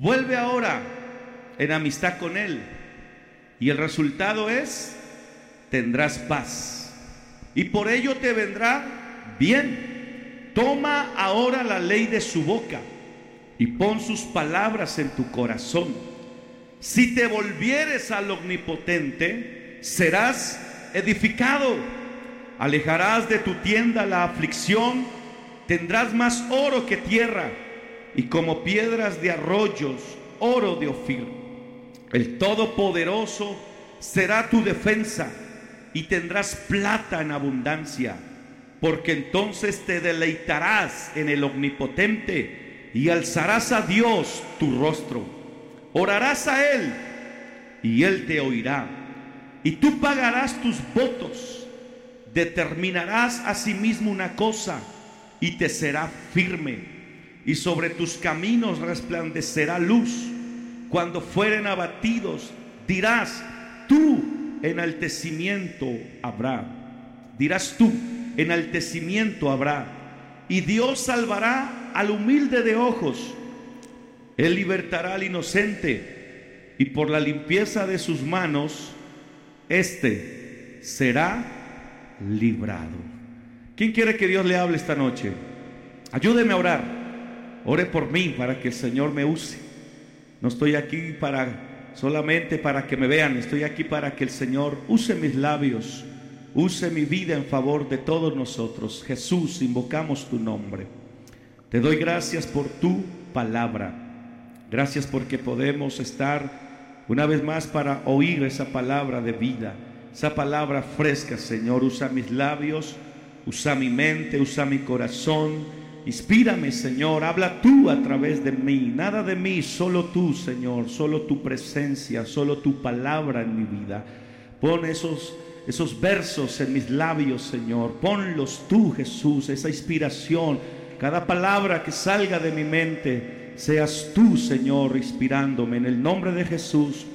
Vuelve ahora en amistad con Él. Y el resultado es, tendrás paz. Y por ello te vendrá bien. Toma ahora la ley de su boca y pon sus palabras en tu corazón. Si te volvieres al omnipotente, serás edificado. Alejarás de tu tienda la aflicción, tendrás más oro que tierra y como piedras de arroyos, oro de Ofir. El Todopoderoso será tu defensa y tendrás plata en abundancia, porque entonces te deleitarás en el Omnipotente y alzarás a Dios tu rostro. Orarás a Él y Él te oirá. Y tú pagarás tus votos, determinarás a sí mismo una cosa y te será firme. Y sobre tus caminos resplandecerá luz. Cuando fueren abatidos, dirás, tú enaltecimiento habrá. Dirás tú, enaltecimiento habrá. Y Dios salvará al humilde de ojos. Él libertará al inocente. Y por la limpieza de sus manos, éste será librado. ¿Quién quiere que Dios le hable esta noche? Ayúdeme a orar. Ore por mí para que el Señor me use. No estoy aquí para solamente para que me vean, estoy aquí para que el Señor use mis labios, use mi vida en favor de todos nosotros. Jesús, invocamos tu nombre. Te doy gracias por tu palabra. Gracias porque podemos estar una vez más para oír esa palabra de vida, esa palabra fresca, Señor. Usa mis labios, usa mi mente, usa mi corazón. Inspírame, Señor. Habla tú a través de mí. Nada de mí, solo tú, Señor. Solo tu presencia, solo tu palabra en mi vida. Pon esos, esos versos en mis labios, Señor. Ponlos tú, Jesús, esa inspiración. Cada palabra que salga de mi mente, seas tú, Señor, inspirándome. En el nombre de Jesús.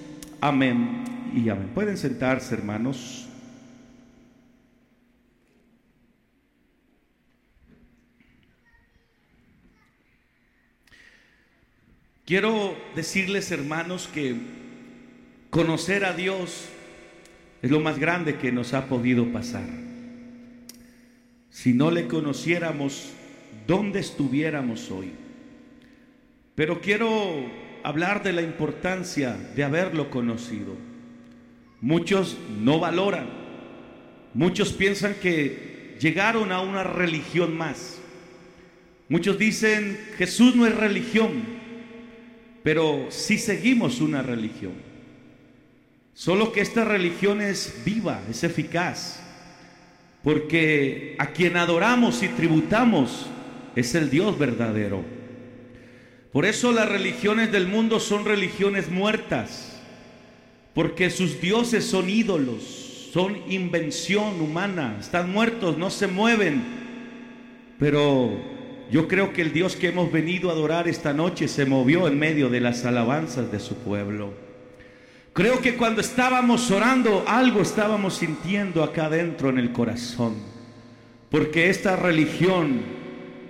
Amén y amén. Pueden sentarse, hermanos. Quiero decirles, hermanos, que conocer a Dios es lo más grande que nos ha podido pasar. Si no le conociéramos, ¿dónde estuviéramos hoy? Pero quiero hablar de la importancia de haberlo conocido. Muchos no valoran, muchos piensan que llegaron a una religión más. Muchos dicen, Jesús no es religión, pero sí seguimos una religión. Solo que esta religión es viva, es eficaz, porque a quien adoramos y tributamos es el Dios verdadero. Por eso las religiones del mundo son religiones muertas, porque sus dioses son ídolos, son invención humana, están muertos, no se mueven, pero yo creo que el Dios que hemos venido a adorar esta noche se movió en medio de las alabanzas de su pueblo. Creo que cuando estábamos orando algo estábamos sintiendo acá adentro en el corazón. Porque esta religión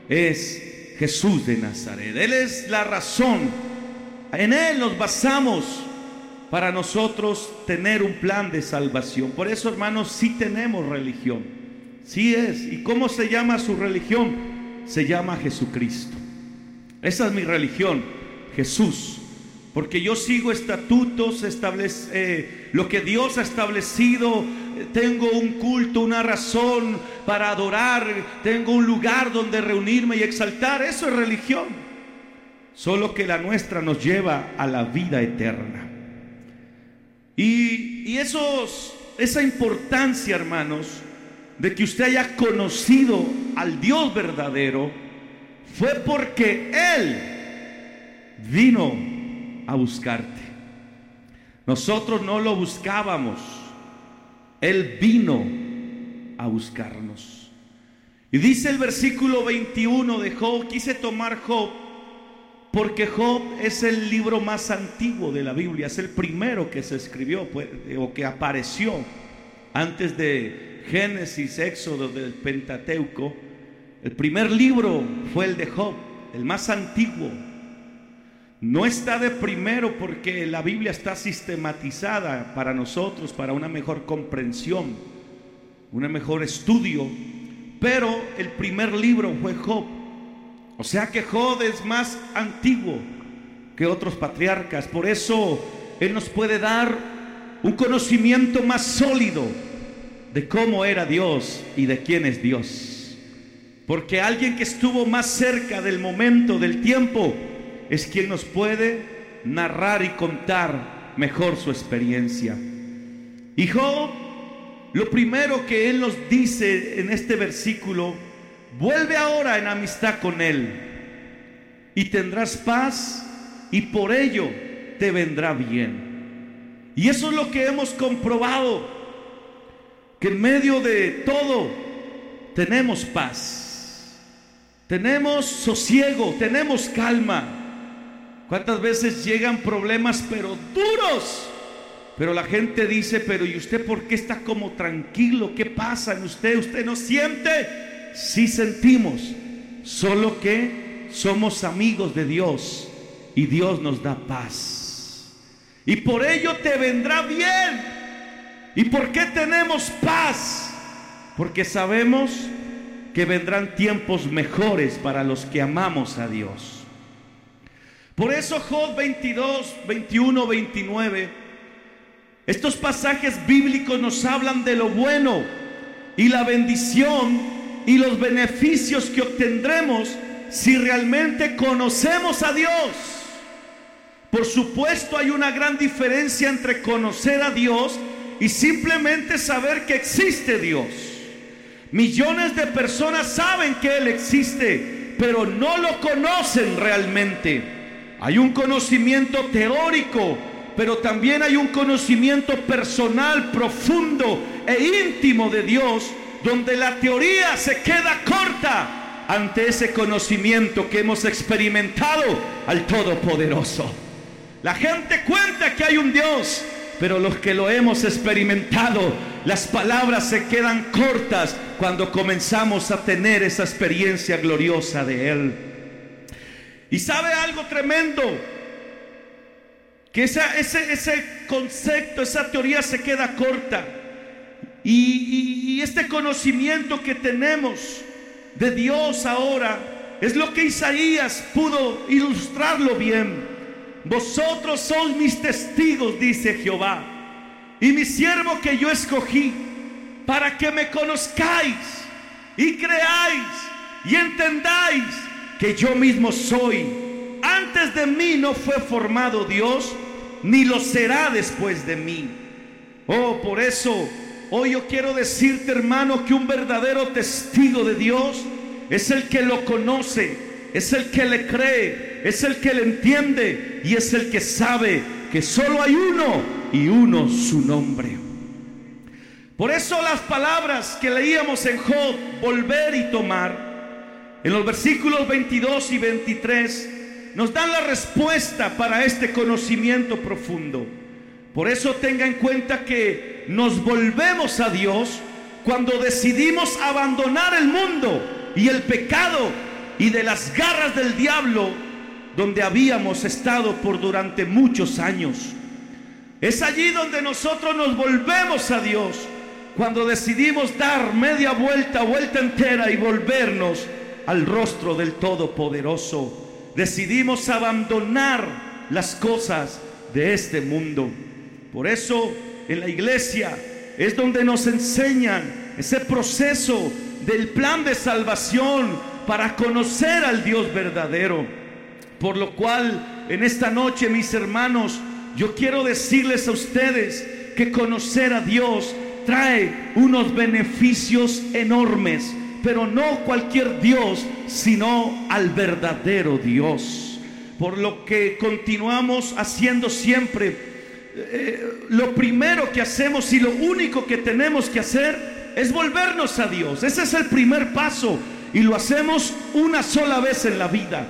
es Jesús de Nazaret. Él es la razón. En Él nos basamos para nosotros tener un plan de salvación. Por eso, hermanos, sí tenemos religión. Sí es. ¿Y cómo se llama su religión? Se llama Jesucristo. Esa es mi religión, Jesús. Porque yo sigo estatutos, establece, eh, lo que Dios ha establecido. Tengo un culto, una razón para adorar. Tengo un lugar donde reunirme y exaltar. Eso es religión. Solo que la nuestra nos lleva a la vida eterna. Y, y esos, esa importancia, hermanos, de que usted haya conocido al Dios verdadero fue porque Él vino a buscarte. Nosotros no lo buscábamos, Él vino a buscarnos. Y dice el versículo 21 de Job, quise tomar Job porque Job es el libro más antiguo de la Biblia, es el primero que se escribió pues, o que apareció antes de Génesis, Éxodo del Pentateuco, el primer libro fue el de Job, el más antiguo. no está de primero porque la Biblia está sistematizada para nosotros, para una mejor comprensión, un mejor estudio, pero el primer libro fue Job. O sea que Job es más antiguo que otros patriarcas, por eso él nos puede dar un conocimiento más sólido de cómo era Dios y de quién es Dios. Porque alguien que estuvo más cerca del momento, del tiempo, es quien nos puede narrar y contar mejor su experiencia. Y lo primero que él nos dice en este versículo, vuelve ahora en amistad con él y tendrás paz y por ello te vendrá bien. Y eso es lo que hemos comprobado, que en medio de todo tenemos paz, tenemos sosiego, tenemos calma. ¿Cuántas veces llegan problemas pero duros? Pero la gente dice, pero ¿y usted por qué está como tranquilo? ¿Qué pasa en usted? ¿Usted no siente? Sí sentimos, solo que somos amigos de Dios y Dios nos da paz. Y por ello te vendrá bien. ¿Y por qué tenemos paz? Porque sabemos que vendrán tiempos mejores para los que amamos a Dios. Por eso Job 22, 21, 29, estos pasajes bíblicos nos hablan de lo bueno y la bendición y los beneficios que obtendremos si realmente conocemos a Dios. Por supuesto hay una gran diferencia entre conocer a Dios y simplemente saber que existe Dios. Millones de personas saben que Él existe, pero no lo conocen realmente. Hay un conocimiento teórico, pero también hay un conocimiento personal, profundo e íntimo de Dios, donde la teoría se queda corta ante ese conocimiento que hemos experimentado al Todopoderoso. La gente cuenta que hay un Dios, pero los que lo hemos experimentado, las palabras se quedan cortas cuando comenzamos a tener esa experiencia gloriosa de Él. Y sabe algo tremendo, que ese, ese concepto, esa teoría se queda corta. Y este conocimiento que tenemos de Dios ahora es lo que Isaías pudo ilustrarlo bien. Vosotros sois mis testigos, dice Jehová, y mi siervo que yo escogí, para que me conozcáis y creáis y entendáis que yo mismo soy. Antes de mí no fue formado Dios, ni lo será después de mí. Oh, por eso hoy yo quiero decirte, hermano, que un verdadero testigo de Dios es el que lo conoce, es el que le cree, es el que le entiende y es el que sabe que solo hay uno y uno su nombre. Por eso las palabras que leíamos en Job, volver y tomar, en los versículos 22 y 23 nos dan la respuesta para este conocimiento profundo. Por eso tenga en cuenta que nos volvemos a Dios cuando decidimos abandonar el mundo y el pecado y de las garras del diablo donde habíamos estado por durante muchos años. Es allí donde nosotros nos volvemos a Dios, cuando decidimos dar media vuelta, vuelta entera y volvernos al rostro del Todopoderoso. Decidimos abandonar las cosas de este mundo. Por eso en la iglesia es donde nos enseñan ese proceso del plan de salvación para conocer al Dios verdadero. Por lo cual en esta noche, mis hermanos, yo quiero decirles a ustedes que conocer a Dios trae unos beneficios enormes pero no cualquier Dios, sino al verdadero Dios. Por lo que continuamos haciendo siempre, eh, lo primero que hacemos y lo único que tenemos que hacer es volvernos a Dios. Ese es el primer paso y lo hacemos una sola vez en la vida.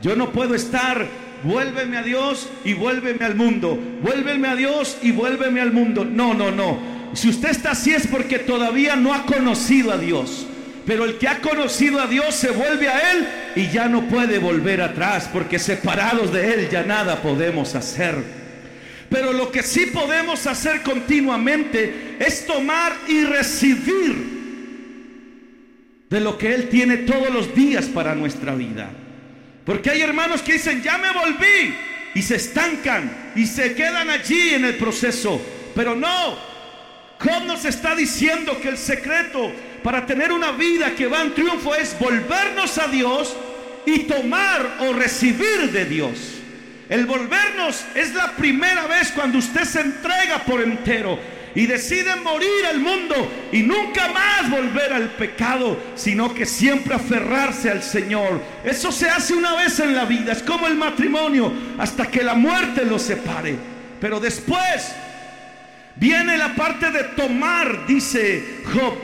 Yo no puedo estar, vuélveme a Dios y vuélveme al mundo, vuélveme a Dios y vuélveme al mundo. No, no, no. Si usted está así es porque todavía no ha conocido a Dios. Pero el que ha conocido a Dios se vuelve a Él y ya no puede volver atrás porque separados de Él ya nada podemos hacer. Pero lo que sí podemos hacer continuamente es tomar y recibir de lo que Él tiene todos los días para nuestra vida. Porque hay hermanos que dicen, ya me volví y se estancan y se quedan allí en el proceso. Pero no, Job nos está diciendo que el secreto para tener una vida que va en triunfo es volvernos a Dios y tomar o recibir de Dios. El volvernos es la primera vez cuando usted se entrega por entero y decide morir al mundo y nunca más volver al pecado, sino que siempre aferrarse al Señor. Eso se hace una vez en la vida, es como el matrimonio, hasta que la muerte los separe. Pero después viene la parte de tomar, dice Job.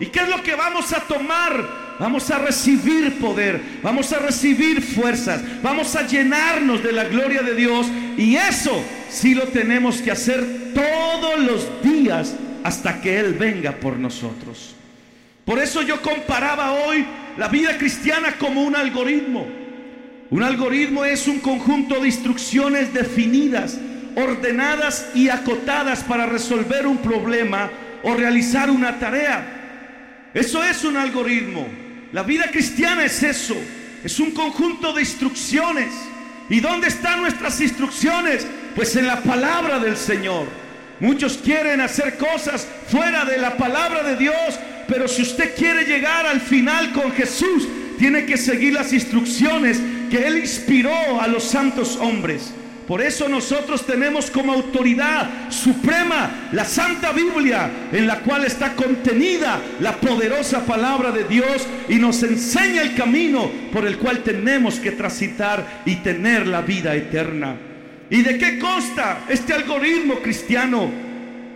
¿Y qué es lo que vamos a tomar? Vamos a recibir poder, vamos a recibir fuerzas, vamos a llenarnos de la gloria de Dios y eso sí lo tenemos que hacer todos los días hasta que Él venga por nosotros. Por eso yo comparaba hoy la vida cristiana como un algoritmo. Un algoritmo es un conjunto de instrucciones definidas, ordenadas y acotadas para resolver un problema o realizar una tarea. Eso es un algoritmo. La vida cristiana es eso, es un conjunto de instrucciones. ¿Y dónde están nuestras instrucciones? Pues en la palabra del Señor. Muchos quieren hacer cosas fuera de la palabra de Dios, pero si usted quiere llegar al final con Jesús, tiene que seguir las instrucciones que Él inspiró a los santos hombres. Por eso nosotros tenemos como autoridad suprema la Santa Biblia, en la cual está contenida la poderosa palabra de Dios y nos enseña el camino por el cual tenemos que transitar y tener la vida eterna. ¿Y de qué consta este algoritmo cristiano?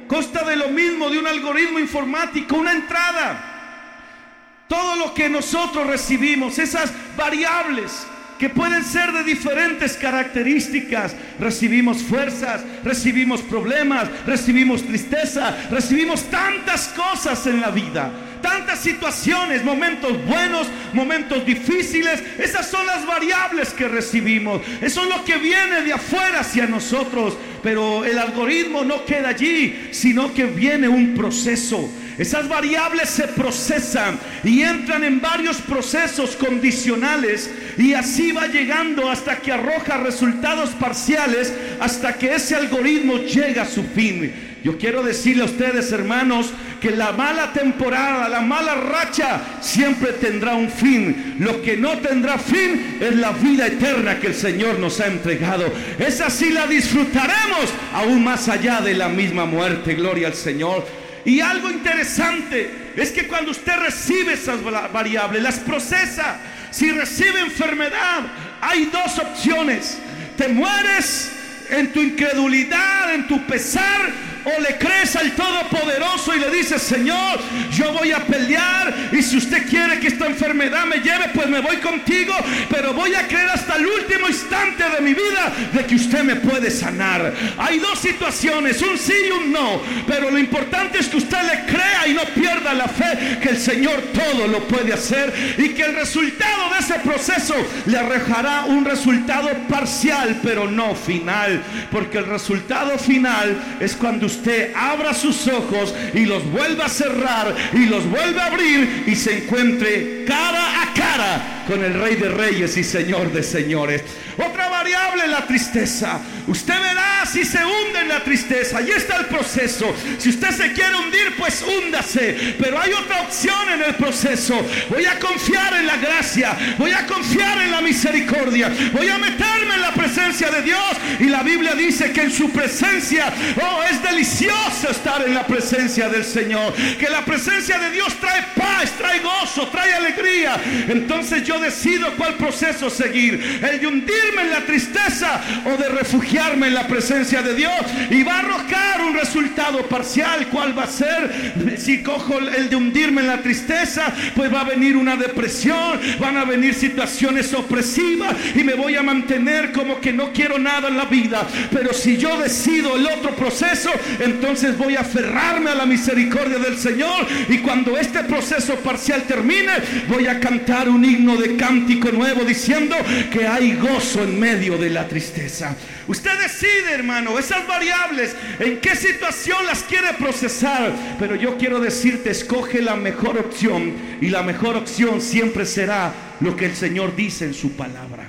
Consta de lo mismo de un algoritmo informático, una entrada. Todo lo que nosotros recibimos, esas variables, que pueden ser de diferentes características. Recibimos fuerzas, recibimos problemas, recibimos tristeza, recibimos tantas cosas en la vida. Tantas situaciones, momentos buenos, momentos difíciles. Esas son las variables que recibimos. Eso es lo que viene de afuera hacia nosotros. Pero el algoritmo no queda allí, sino que viene un proceso. Esas variables se procesan y entran en varios procesos condicionales y así va llegando hasta que arroja resultados parciales, hasta que ese algoritmo llega a su fin. Yo quiero decirle a ustedes, hermanos, que la mala temporada, la mala racha, siempre tendrá un fin. Lo que no tendrá fin es la vida eterna que el Señor nos ha entregado. Esa sí la disfrutaremos aún más allá de la misma muerte. Gloria al Señor. Y algo interesante es que cuando usted recibe esas variables, las procesa, si recibe enfermedad, hay dos opciones. Te mueres en tu incredulidad, en tu pesar, o le crees al Todopoderoso y le dices, Señor, yo voy a pelear y si usted quiere que esta enfermedad me lleve, pues me voy contigo, pero voy a creer hasta el último instante de mi vida de que usted me puede sanar. Hay dos situaciones, un sí y un no, pero lo importante es que usted le crea y no pierda la fe que el Señor todo lo puede hacer y que el resultado de ese proceso le arrojará un resultado parcial, pero no final, porque el resultado final es cuando usted usted abra sus ojos y los vuelva a cerrar y los vuelva a abrir y se encuentre cara a cara con el Rey de Reyes y Señor de Señores. Otra variable, la tristeza. Usted verá si se hunde en la tristeza. Ahí está el proceso. Si usted se quiere hundir, pues húndase. Pero hay otra opción en el proceso. Voy a confiar en la gracia. Voy a confiar en la misericordia. Voy a meterme en la presencia de Dios. Y la Biblia dice que en su presencia, oh, es delicioso estar en la presencia del Señor. Que la presencia de Dios trae paz, trae gozo, trae alegría. Entonces yo decido cuál proceso seguir. El de hundirme en la tristeza o de refugiarme en la presencia de Dios. Y va a arrojar un resultado parcial. ¿Cuál va a ser? Si cojo el de hundirme en la tristeza, pues va a venir una depresión, van a venir situaciones opresivas y me voy a mantener como que no quiero nada en la vida. Pero si yo decido el otro proceso, entonces voy a aferrarme a la misericordia del Señor. Y cuando este proceso parcial termine, voy a cantar un himno de cántico nuevo diciendo que hay gozo en medio de la tristeza. Usted decide, hermano, esas variables, en qué situación las quiere procesar. Pero yo quiero decirte, escoge la mejor opción. Y la mejor opción siempre será lo que el Señor dice en su palabra.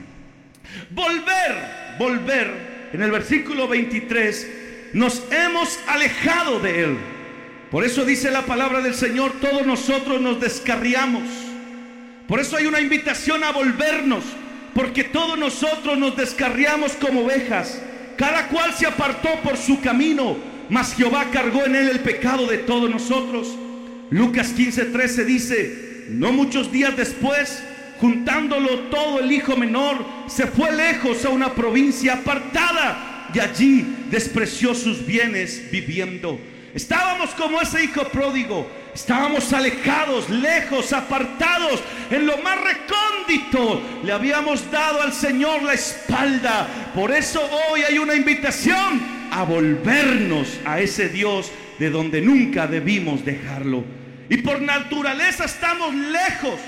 Volver, volver. En el versículo 23, nos hemos alejado de Él. Por eso dice la palabra del Señor, todos nosotros nos descarriamos. Por eso hay una invitación a volvernos porque todos nosotros nos descarriamos como ovejas. Cada cual se apartó por su camino, mas Jehová cargó en él el pecado de todos nosotros. Lucas 15:13 dice, no muchos días después, juntándolo todo el hijo menor, se fue lejos a una provincia apartada y allí despreció sus bienes viviendo. Estábamos como ese hijo pródigo, estábamos alejados, lejos, apartados, en lo más recóndito. Le habíamos dado al Señor la espalda. Por eso hoy hay una invitación a volvernos a ese Dios de donde nunca debimos dejarlo. Y por naturaleza estamos lejos.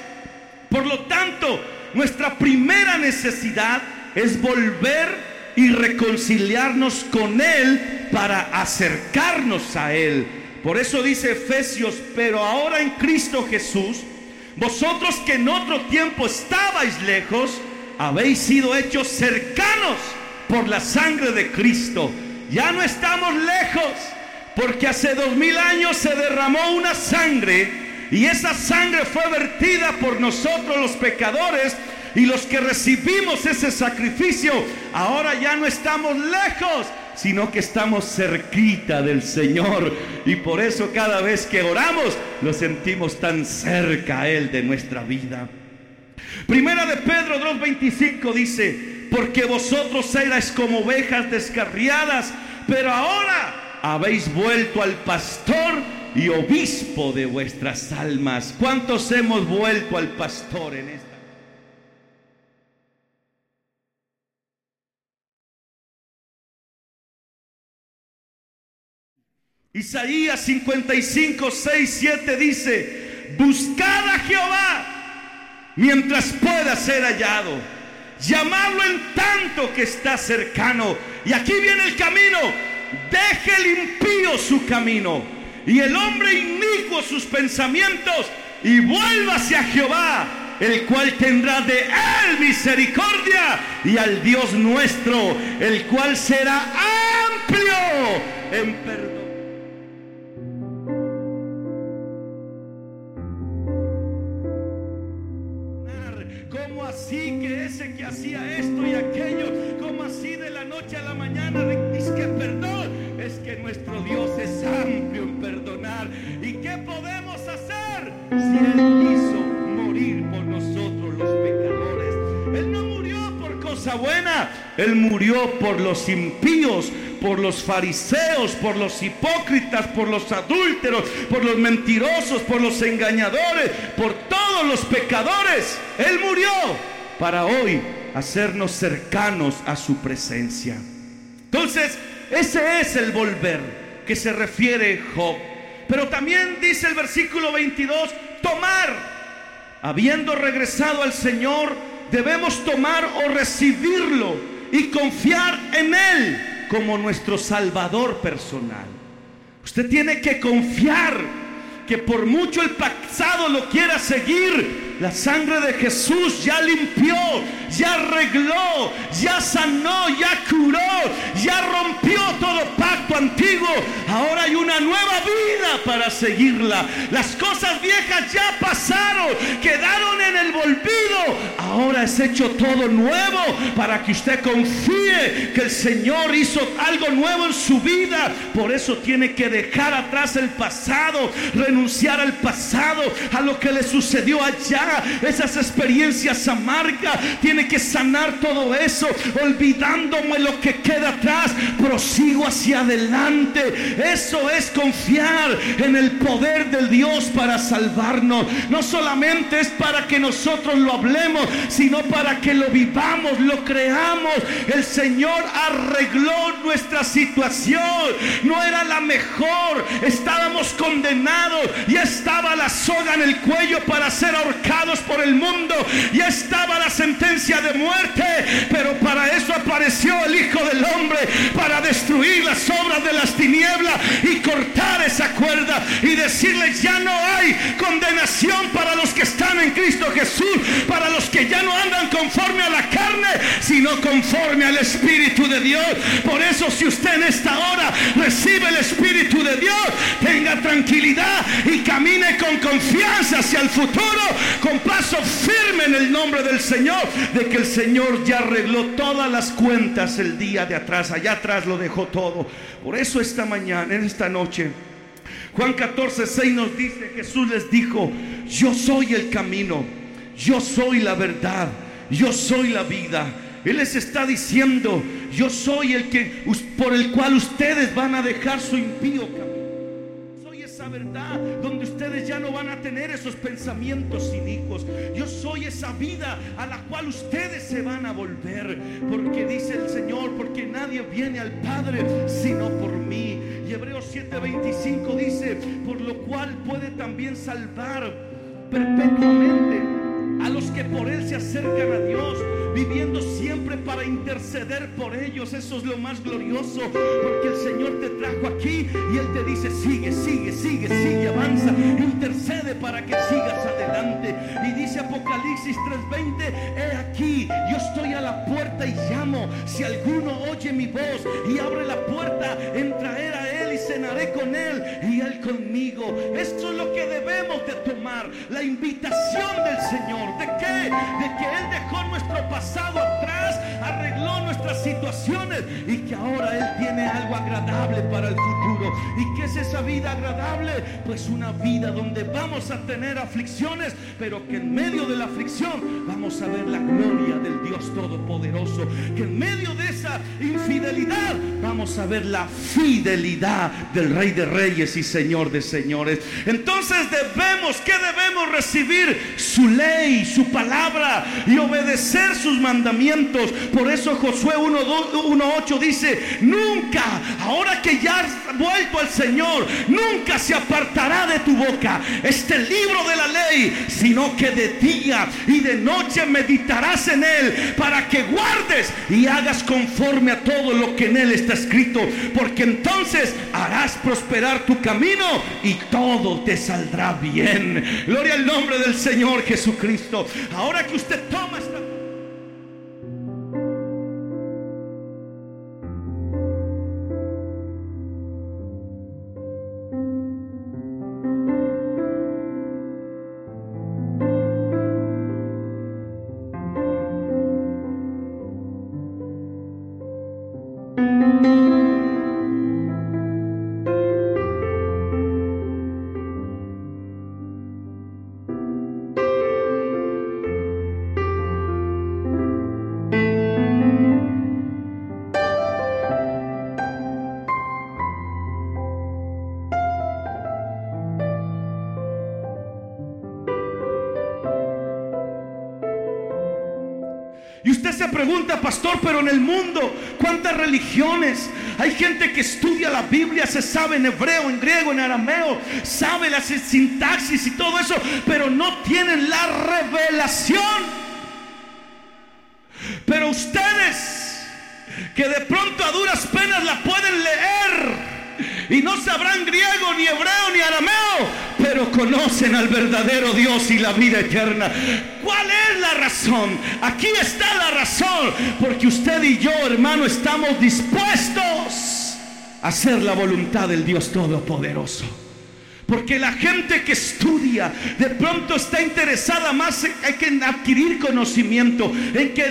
Por lo tanto, nuestra primera necesidad es volver y reconciliarnos con Él para acercarnos a Él. Por eso dice Efesios, pero ahora en Cristo Jesús, vosotros que en otro tiempo estabais lejos, habéis sido hechos cercanos por la sangre de Cristo. Ya no estamos lejos, porque hace dos mil años se derramó una sangre y esa sangre fue vertida por nosotros los pecadores y los que recibimos ese sacrificio, ahora ya no estamos lejos, sino que estamos cerquita del Señor. Y por eso cada vez que oramos, lo sentimos tan cerca a Él de nuestra vida. Primera de Pedro 2.25 dice, porque vosotros erais como ovejas descarriadas, pero ahora habéis vuelto al pastor y obispo de vuestras almas. ¿Cuántos hemos vuelto al pastor en esta? Isaías 55, 6, 7 dice, buscad a Jehová mientras pueda ser hallado, llamarlo en tanto que está cercano. Y aquí viene el camino, deje el impío su camino y el hombre inicuo sus pensamientos y vuelva hacia Jehová, el cual tendrá de él misericordia y al Dios nuestro, el cual será amplio en perdón. Que hacía esto y aquello? ¿Cómo así de la noche a la mañana dice que perdón? Es que nuestro Dios es amplio en perdonar. ¿Y qué podemos hacer si Él quiso morir por nosotros los pecadores? Él no murió por cosa buena, Él murió por los impíos, por los fariseos, por los hipócritas, por los adúlteros, por los mentirosos, por los engañadores, por todos los pecadores. Él murió para hoy hacernos cercanos a su presencia. Entonces, ese es el volver que se refiere Job. Pero también dice el versículo 22, tomar. Habiendo regresado al Señor, debemos tomar o recibirlo y confiar en Él como nuestro Salvador personal. Usted tiene que confiar que por mucho el pasado lo quiera seguir, la sangre de Jesús ya limpió, arregló, ya sanó, ya curó, ya rompió todo pacto antiguo. Ahora hay una nueva vida para seguirla. Las cosas viejas ya pasaron, quedaron en el volvido. Ahora es hecho todo nuevo para que usted confíe que el Señor hizo algo nuevo en su vida. Por eso tiene que dejar atrás el pasado, renunciar al pasado, a lo que le sucedió allá, esas experiencias amargas. Tiene que sanar todo eso, olvidándome lo que queda atrás. Prosigo hacia adelante. Eso es confiar en el poder del Dios para salvarnos. No solamente es para que nosotros lo hablemos, sino para que lo vivamos, lo creamos. El Señor arregló nuestra situación. No era la mejor. Estábamos condenados. Ya estaba la soga en el cuello para ser ahorcados por el mundo. Ya estaba la sentencia de muerte. Pero para eso apareció el Hijo del Hombre. Para destruir las obras de las tinieblas y cortar esa cuerda. Y decirles, ya no hay condenación para los que están en Cristo Jesús. Para los que ya no andan conforme a la carne, sino conforme al Espíritu de Dios. Por eso si usted en esta hora recibe el Espíritu de Dios, tenga tranquilidad y camine con confianza hacia el futuro, con paso firme en el nombre del Señor, de que el Señor ya arregló todas las cuentas el día de atrás, allá atrás lo dejó todo. Por eso esta mañana, en esta noche, Juan 14, 6 nos dice, Jesús les dijo, yo soy el camino, yo soy la verdad, yo soy la vida. Él les está diciendo, yo soy el que por el cual ustedes van a dejar su impío camino. Verdad donde ustedes ya no van a tener esos pensamientos hijos Yo soy esa vida a la cual ustedes se van a volver. Porque dice el Señor, porque nadie viene al Padre sino por mí. Y Hebreos 7:25 dice, por lo cual puede también salvar perpetuamente a los que por Él se acercan a Dios viviendo siempre para interceder por ellos. Eso es lo más glorioso, porque el Señor te trajo aquí y Él te dice, sigue, sigue, sigue, sigue, avanza, intercede para que sigas adelante. Y dice Apocalipsis 3:20, he aquí, yo estoy a la puerta y llamo. Si alguno oye mi voz y abre la puerta, entraré a Él y cenaré con Él y Él conmigo. Esto es lo que debemos de la invitación del Señor. ¿De qué? De que Él dejó nuestro pasado atrás, arregló nuestras situaciones y que ahora Él tiene algo agradable para el futuro. ¿Y qué es esa vida agradable? Pues una vida donde vamos a tener aflicciones, pero que en medio de la aflicción vamos a ver la gloria del Dios Todopoderoso. Que en medio de esa infidelidad vamos a ver la fidelidad del Rey de Reyes y Señor de Señores. Entonces debemos, ¿qué debemos recibir? Su ley, su palabra y obedecer su mandamientos. Por eso Josué 1.8 dice, nunca, ahora que ya vuelto al Señor, nunca se apartará de tu boca este libro de la ley, sino que de día y de noche meditarás en él para que guardes y hagas conforme a todo lo que en él está escrito, porque entonces harás prosperar tu camino y todo te saldrá bien. Gloria al nombre del Señor Jesucristo. Ahora que usted toma esta pregunta, pastor, pero en el mundo, ¿cuántas religiones? Hay gente que estudia la Biblia, se sabe en hebreo, en griego, en arameo, sabe la sintaxis y todo eso, pero no tienen la revelación. Pero ustedes, que de pronto a duras penas la pueden leer, y no sabrán griego, ni hebreo, ni arameo, pero conocen al verdadero Dios y la vida eterna. ¿Cuál es Aquí está la razón, porque usted y yo, hermano, estamos dispuestos a hacer la voluntad del Dios Todopoderoso. Porque la gente que estudia de pronto está interesada más en, adquirir conocimiento, en que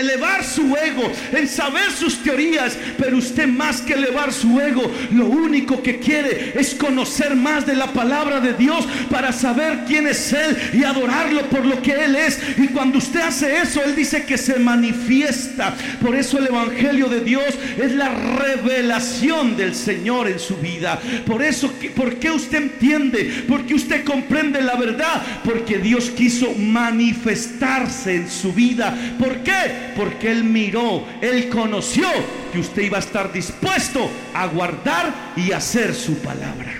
elevar su ego, en saber sus teorías. Pero usted más que elevar su ego, lo único que quiere es conocer más de la palabra de Dios para saber quién es Él y adorarlo por lo que Él es. Y cuando usted hace eso, Él dice que se manifiesta. Por eso el Evangelio de Dios es la revelación del Señor en su vida. Por eso, ¿por qué usted entiende, porque usted comprende la verdad, porque Dios quiso manifestarse en su vida. ¿Por qué? Porque Él miró, Él conoció que usted iba a estar dispuesto a guardar y hacer su palabra.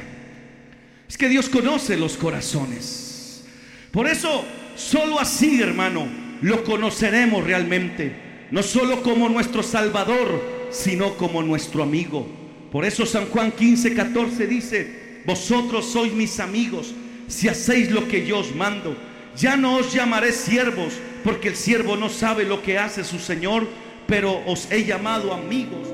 Es que Dios conoce los corazones. Por eso, solo así, hermano, lo conoceremos realmente. No solo como nuestro Salvador, sino como nuestro amigo. Por eso San Juan 15, 14 dice, vosotros sois mis amigos si hacéis lo que yo os mando. Ya no os llamaré siervos, porque el siervo no sabe lo que hace su Señor, pero os he llamado amigos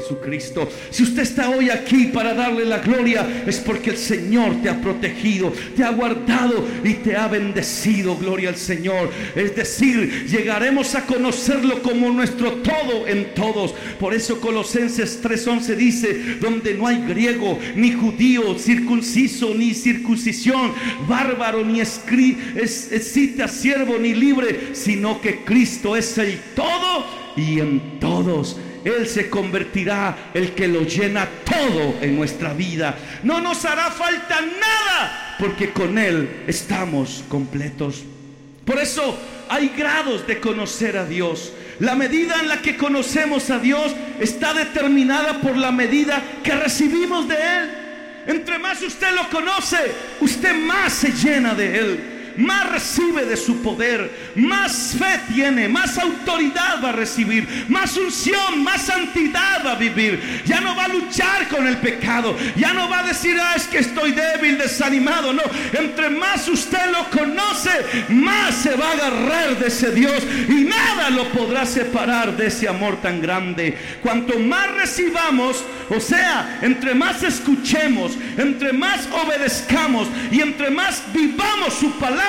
Jesucristo. Si usted está hoy aquí para darle la gloria, es porque el Señor te ha protegido, te ha guardado y te ha bendecido. Gloria al Señor. Es decir, llegaremos a conocerlo como nuestro todo en todos. Por eso Colosenses 3:11 dice, donde no hay griego, ni judío, circunciso, ni circuncisión, bárbaro, ni escita, siervo, ni libre, sino que Cristo es el todo y en todos. Él se convertirá el que lo llena todo en nuestra vida. No nos hará falta nada porque con Él estamos completos. Por eso hay grados de conocer a Dios. La medida en la que conocemos a Dios está determinada por la medida que recibimos de Él. Entre más usted lo conoce, usted más se llena de Él más recibe de su poder, más fe tiene, más autoridad va a recibir, más unción, más santidad va a vivir. Ya no va a luchar con el pecado, ya no va a decir, ah, es que estoy débil, desanimado. No, entre más usted lo conoce, más se va a agarrar de ese Dios y nada lo podrá separar de ese amor tan grande. Cuanto más recibamos, o sea, entre más escuchemos, entre más obedezcamos y entre más vivamos su palabra,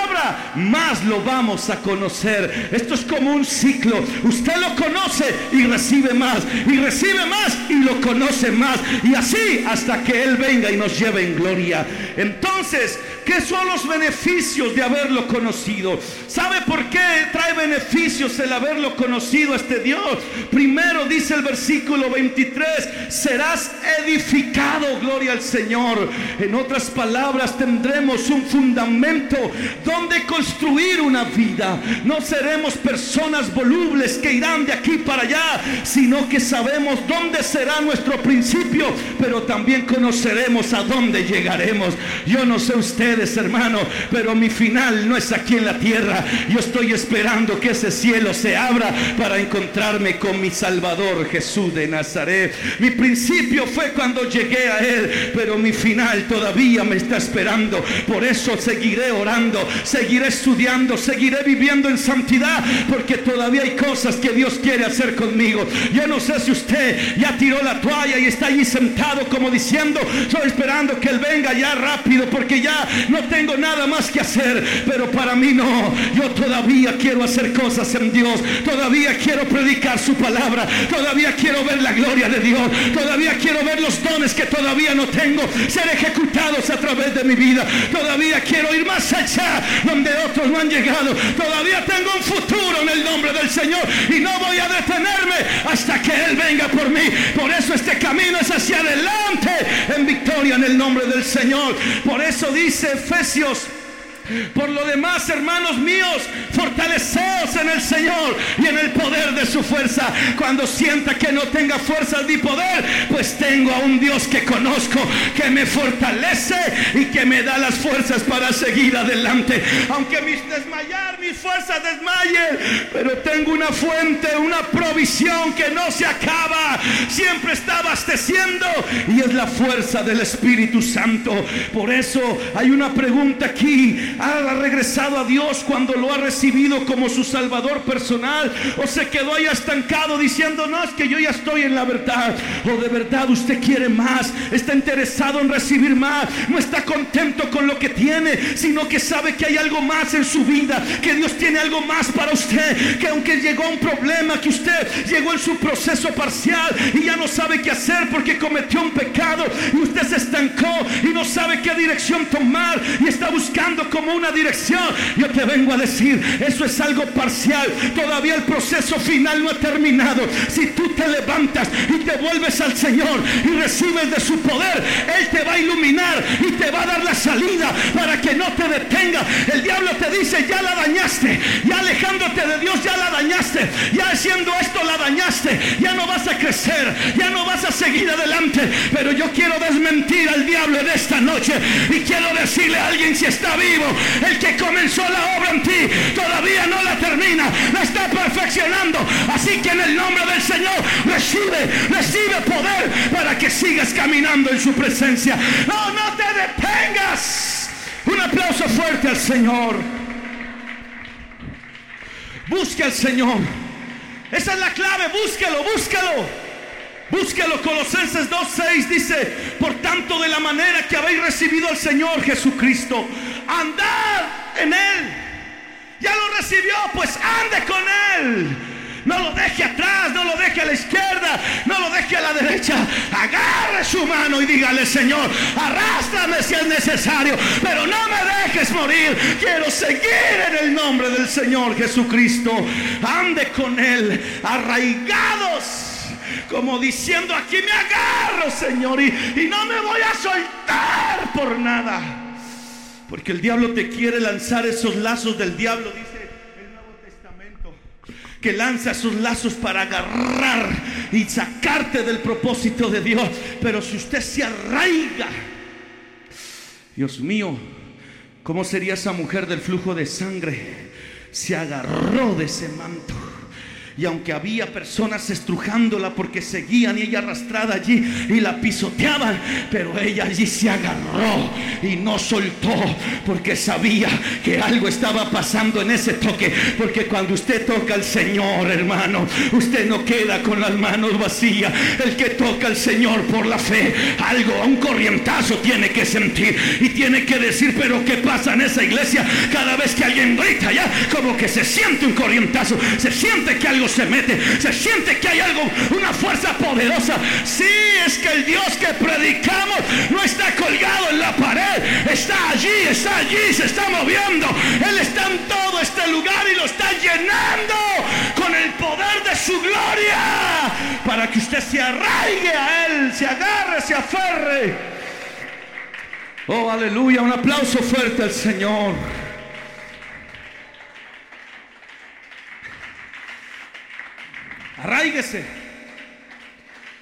más lo vamos a conocer. Esto es como un ciclo. Usted lo conoce y recibe más. Y recibe más y lo conoce más. Y así hasta que Él venga y nos lleve en gloria. Entonces, ¿qué son los beneficios de haberlo conocido? ¿Sabe por qué trae beneficios el haberlo conocido este Dios? Primero dice el versículo 23, serás edificado, gloria al Señor. En otras palabras, tendremos un fundamento donde construir una vida. No seremos personas volubles que irán de aquí para allá, sino que sabemos dónde será nuestro principio, pero también conoceremos a dónde llegaremos. Yo no sé usted ustedes, hermano, pero mi final no es aquí en la tierra. Yo estoy esperando que ese cielo se abra para encontrarme con mi Salvador Jesús de Nazaret. Mi principio fue cuando llegué a Él, pero mi final todavía me está esperando. Por eso seguiré orando, seguiré estudiando, seguiré viviendo en santidad, porque todavía hay cosas que Dios quiere hacer conmigo. Yo no sé si usted ya tiró la toalla y está allí sentado como diciendo, estoy esperando que Él venga ya rápido, porque ya no tengo nada más que hacer. Pero para mí no, yo todavía quiero hacer cosas en Dios, todavía quiero predicar su palabra, todavía quiero ver la gloria de Dios, todavía quiero ver los dones que todavía no tengo ser ejecutados a través de mi vida, todavía quiero ir más allá donde otros no han llegado, todavía tengo un futuro en el nombre del Señor y no voy a detenerme hasta que Él venga por mí. Por eso este camino es hacia adelante en victoria en el nombre del Señor. Por eso dice Efesios por lo demás, hermanos míos, fortaleceos en el Señor y en el poder de su fuerza. Cuando sienta que no tenga fuerzas ni poder, pues tengo a un Dios que conozco, que me fortalece y que me da las fuerzas para seguir adelante. Aunque mis desmayar, mis fuerzas desmayen, pero tengo una fuente, una provisión que no se acaba. Siempre está abasteciendo y es la fuerza del Espíritu Santo. Por eso hay una pregunta aquí ha regresado a Dios cuando lo ha recibido como su Salvador personal o se quedó ahí estancado diciendo, no, es que yo ya estoy en la verdad o de verdad usted quiere más, está interesado en recibir más, no está contento con lo que tiene, sino que sabe que hay algo más en su vida, que Dios tiene algo más para usted, que aunque llegó un problema, que usted llegó en su proceso parcial y ya no sabe qué hacer porque cometió un pecado y usted se estancó y no sabe qué dirección tomar y está buscando una dirección. Yo te vengo a decir, eso es algo parcial. Todavía el proceso final no ha terminado. Si tú te levantas y te vuelves al Señor y recibes de su poder, Él te va a iluminar y te va a dar la salida para que no te detenga. El diablo te dice, ya la dañaste. Ya alejándote de Dios, ya la dañaste. Ya haciendo esto, la dañaste. Ya no vas a crecer. Ya no vas a seguir adelante. Pero yo quiero desmentir al diablo en esta noche. Y quiero decirle a alguien si está vivo el que comenzó la obra en ti todavía no la termina, la está perfeccionando. Así que en el nombre del Señor recibe, recibe poder para que sigas caminando en su presencia. No, no te detengas. Un aplauso fuerte al Señor. Busca al Señor. Esa es la clave, búsquelo, búsquelo. Búsquelo, Colosenses 2.6 dice, por tanto de la manera que habéis recibido al Señor Jesucristo, andad en Él. Ya lo recibió, pues ande con Él. No lo deje atrás, no lo deje a la izquierda, no lo deje a la derecha. Agarre su mano y dígale, Señor, arrástrame si es necesario, pero no me dejes morir. Quiero seguir en el nombre del Señor Jesucristo. Ande con Él, arraigados como diciendo, aquí me agarro, Señor, y, y, no me voy a soltar por nada. Porque el diablo te quiere lanzar esos lazos del diablo, dice el Nuevo Testamento, que lanza esos lazos para agarrar y sacarte del propósito de Dios. Pero si usted se arraiga, Dios mío, ¿cómo sería esa mujer del flujo de sangre? Se agarró de ese manto y aunque había personas estrujándola porque seguían y ella arrastrada allí y la pisoteaban, pero ella allí se agarró y no soltó porque sabía que algo estaba pasando en ese toque. Porque cuando usted toca al Señor, hermano, usted no queda con las manos vacías. El que toca al Señor por la fe, algo, un corrientazo tiene que sentir y tiene que decir, pero ¿qué pasa en esa iglesia? Cada vez que alguien grita ya, como que se siente un corrientazo, se siente que algo se mete, se siente que hay algo, una fuerza poderosa. Sí, es que el Dios que predicamos no está colgado en la pared, está allí, está allí, se está moviendo. Él está en todo este lugar y lo está llenando con el poder de su gloria para que usted se arraigue a Él, se agarre, se aferre. Oh, aleluya, un aplauso fuerte al Señor. Arraíguese.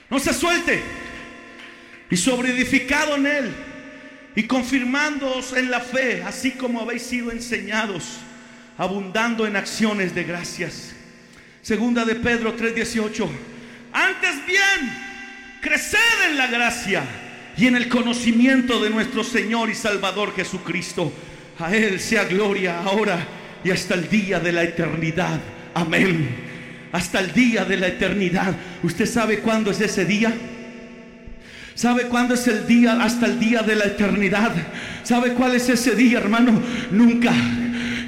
No se suelte. Y sobre edificado en él, y confirmándoos en la fe, así como habéis sido enseñados, abundando en acciones de gracias. Segunda de Pedro 3:18. Antes bien, creced en la gracia y en el conocimiento de nuestro Señor y Salvador Jesucristo. A Él sea gloria ahora y hasta el día de la eternidad. Amén. Hasta el día de la eternidad. ¿Usted sabe cuándo es ese día? ¿Sabe cuándo es el día? Hasta el día de la eternidad. ¿Sabe cuál es ese día, hermano? Nunca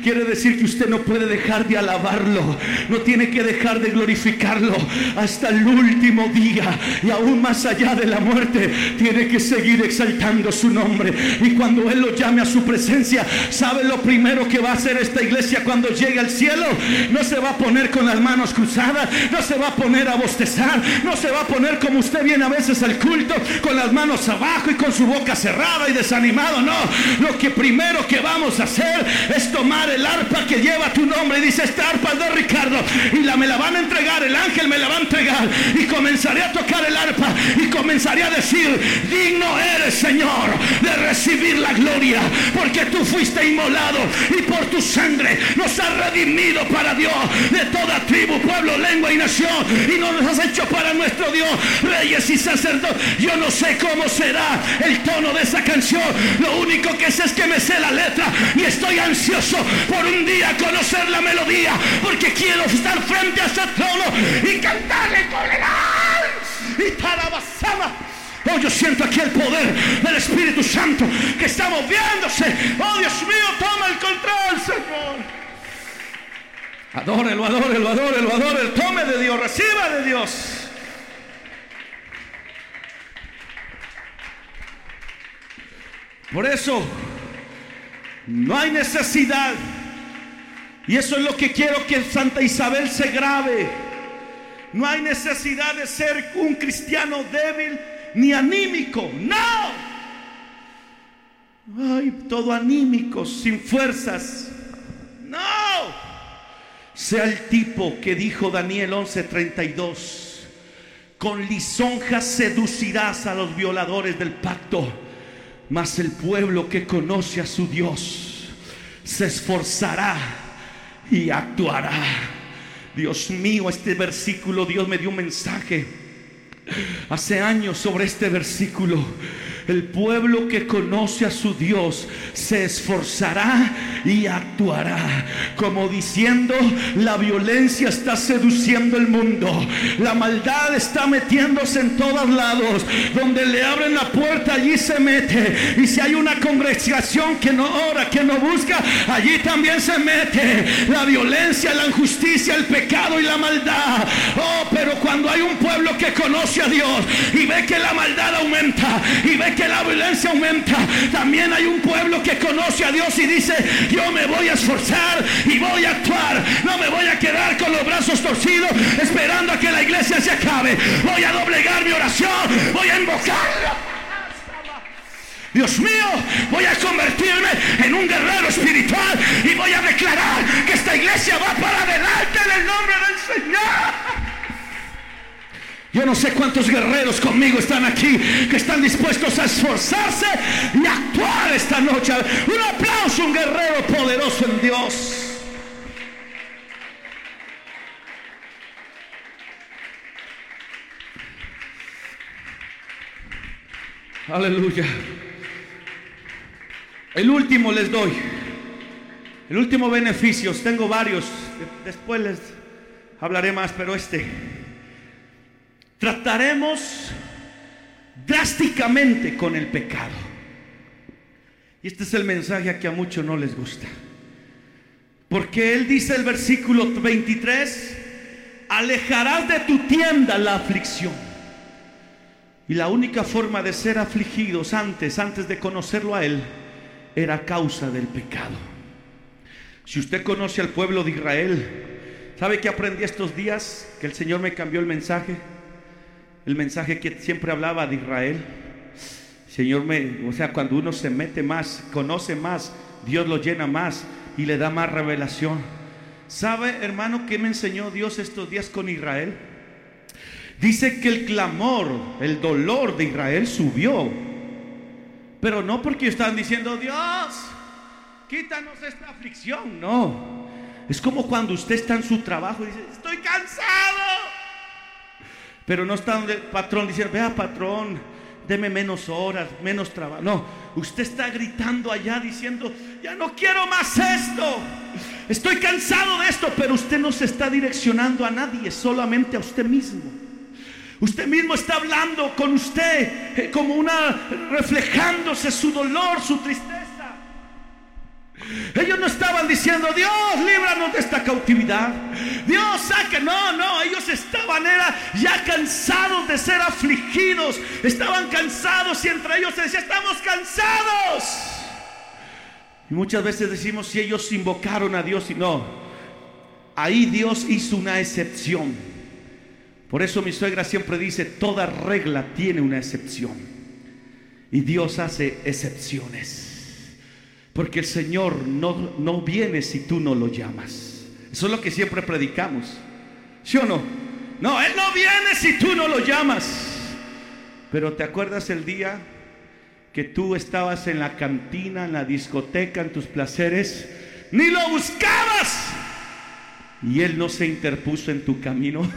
quiere decir que usted no puede dejar de alabarlo, no tiene que dejar de glorificarlo hasta el último día y aún más allá de la muerte, tiene que seguir exaltando su nombre. Y cuando Él lo llame a su presencia, ¿sabe lo primero que va a hacer esta iglesia cuando llegue al cielo? No se va a poner con las manos cruzadas, no se va a poner a bostezar, no se va a poner como usted viene a veces al culto, con las manos abajo y con su boca cerrada y desanimado. No, lo que primero que vamos a hacer es tomar el arpa que lleva tu nombre. Y dice, esta arpa es de Ricardo. Y la me la van a entregar, el ángel me la va a entregar. Y comenzaré a tocar el arpa. Y comenzaré a decir, digno eres Señor de recibir la gloria. Porque tú fuiste inmolado. Y por tu sangre nos has redimido para Dios. De toda tribu, pueblo, lengua y nación. Y nos has hecho para nuestro Dios. Reyes y sacerdotes. Yo no sé cómo será el tono de esa canción. Lo único que sé es que me sé la letra. Y estoy ansioso por un día conocer la melodía, porque quiero estar frente a ese trono y cantarle con el y tarabasama. Oh, yo siento aquí el poder del Espíritu Santo que está moviéndose. Oh, Dios mío, toma el control, Señor. Adórelo, adórelo, adórelo, adórelo. Tome de Dios, reciba de Dios. Por eso, no hay necesidad. Y eso es lo que quiero que Santa Isabel se grabe. No hay necesidad de ser un cristiano débil ni anímico. No. Ay, todo anímico, sin fuerzas. No. Sea el tipo que dijo Daniel 11:32. Con lisonjas seducirás a los violadores del pacto mas el pueblo que conoce a su Dios se esforzará y actuará. Dios mío, este versículo, Dios me dio un mensaje hace años sobre este versículo. El pueblo que conoce a su Dios se esforzará y actuará. Como diciendo, la violencia está seduciendo el mundo. La maldad está metiéndose en todos lados. Donde le abren la puerta, allí se mete. Y si hay una congregación que no ora, que no busca, allí también se mete. La violencia, la injusticia, el pecado y la maldad. Oh, pero cuando hay un pueblo que conoce a Dios y ve que la maldad aumenta y ve que que la violencia aumenta, también hay un pueblo que conoce a Dios y dice, yo me voy a esforzar y voy a actuar. No me voy a quedar con los brazos torcidos esperando a que la iglesia se acabe. Voy a doblegar mi oración, voy a invocar. Dios mío, voy a convertirme en un guerrero espiritual y voy a declarar que esta iglesia va para adelante en el nombre del Señor. Yo no sé cuántos guerreros conmigo están aquí que están dispuestos a esforzarse y actuar esta noche. Un aplauso, un guerrero poderoso en Dios. Aleluya. El último les doy. El último beneficio. Tengo varios. Después les hablaré más, pero este trataremos drásticamente con el pecado. Y este es el mensaje que a muchos no les gusta. Porque Él dice el versículo 23, alejarás de tu tienda la aflicción. Y la única forma de ser afligidos antes, antes de conocerlo a Él, era causa del pecado. Si usted conoce al pueblo de Israel, ¿sabe que aprendí estos días? Que el Señor me cambió el mensaje el mensaje que siempre hablaba de Israel. Señor, me, o sea, cuando uno se mete más, conoce más, Dios lo llena más y le da más revelación. ¿Sabe, hermano, qué me enseñó Dios estos días con Israel? Dice que el clamor, el dolor de Israel subió, Pero no porque estaban diciendo, Dios, quítanos esta aflicción. No. Es como cuando usted está en su trabajo y dice, estoy cansado. Pero no está donde el patrón diciendo, vea patrón, deme menos horas, menos trabajo. No, usted está gritando allá diciendo, ya no quiero más esto. Estoy cansado de esto, pero usted no se está direccionando a nadie, solamente a usted mismo. Usted mismo está hablando con usted eh, como una reflejándose su dolor, su tristeza. Ellos no estaban diciendo, Dios, líbranos de esta cautividad. Dios, saque. No, no, ellos estaban era, ya cansados de ser afligidos. Estaban cansados y entre ellos se decía, estamos cansados. Y muchas veces decimos, si ellos invocaron a Dios y no. Ahí Dios hizo una excepción. Por eso mi suegra siempre dice, toda regla tiene una excepción. Y Dios hace excepciones. Porque el Señor no, no viene si tú no lo llamas. Eso es lo que siempre predicamos. ¿Sí o no? No, Él no viene si tú no lo llamas. Pero ¿te acuerdas el día que tú estabas en la cantina, en la discoteca, en tus placeres? Ni lo buscabas. Y Él no se interpuso en tu camino.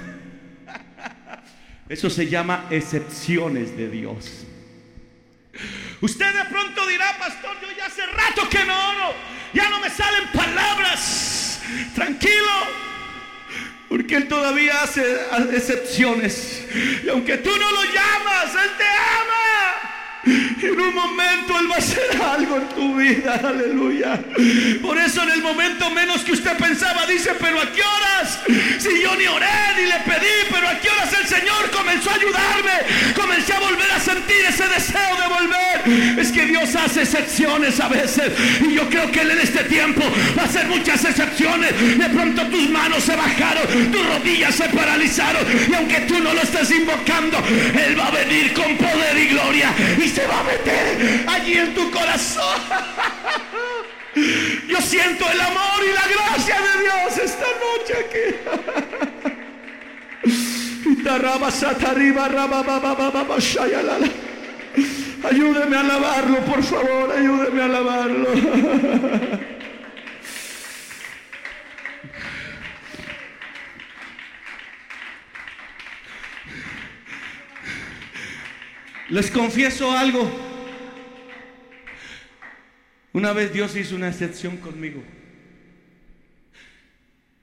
Eso se llama excepciones de Dios. Usted de pronto dirá, pastor, yo ya hace rato que no oro. Ya no me salen palabras. Tranquilo. Porque Él todavía hace excepciones. Y aunque tú no lo llamas, Él te ama. En un momento Él va a hacer algo en tu vida, aleluya. Por eso en el momento menos que usted pensaba, dice, pero ¿a qué horas? Si yo ni oré ni le pedí, pero ¿a qué horas el Señor comenzó a ayudarme? Comencé a volver a sentir ese deseo de volver. Es que Dios hace excepciones a veces. Y yo creo que Él en este tiempo va a hacer muchas excepciones. De pronto tus manos se bajaron, tus rodillas se paralizaron. Y aunque tú no lo estés invocando, Él va a venir con poder y gloria. Se va a meter allí en tu corazón. Yo siento el amor y la gracia de Dios esta noche aquí. Ayúdeme a alabarlo, por favor, ayúdeme a alabarlo. Les confieso algo. Una vez Dios hizo una excepción conmigo.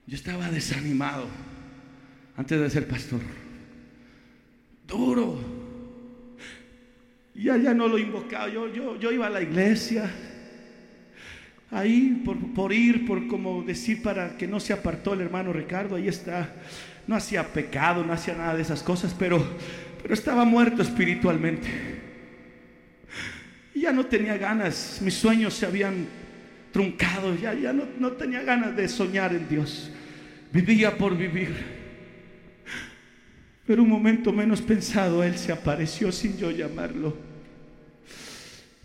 Yo estaba desanimado antes de ser pastor. Duro. Ya, ya no lo invocaba. Yo, yo, yo iba a la iglesia. Ahí por, por ir, por como decir para que no se apartó el hermano Ricardo, ahí está. No hacía pecado, no hacía nada de esas cosas, pero pero estaba muerto espiritualmente. Ya no tenía ganas, mis sueños se habían truncado, ya, ya no, no tenía ganas de soñar en Dios. Vivía por vivir. Pero un momento menos pensado, Él se apareció sin yo llamarlo.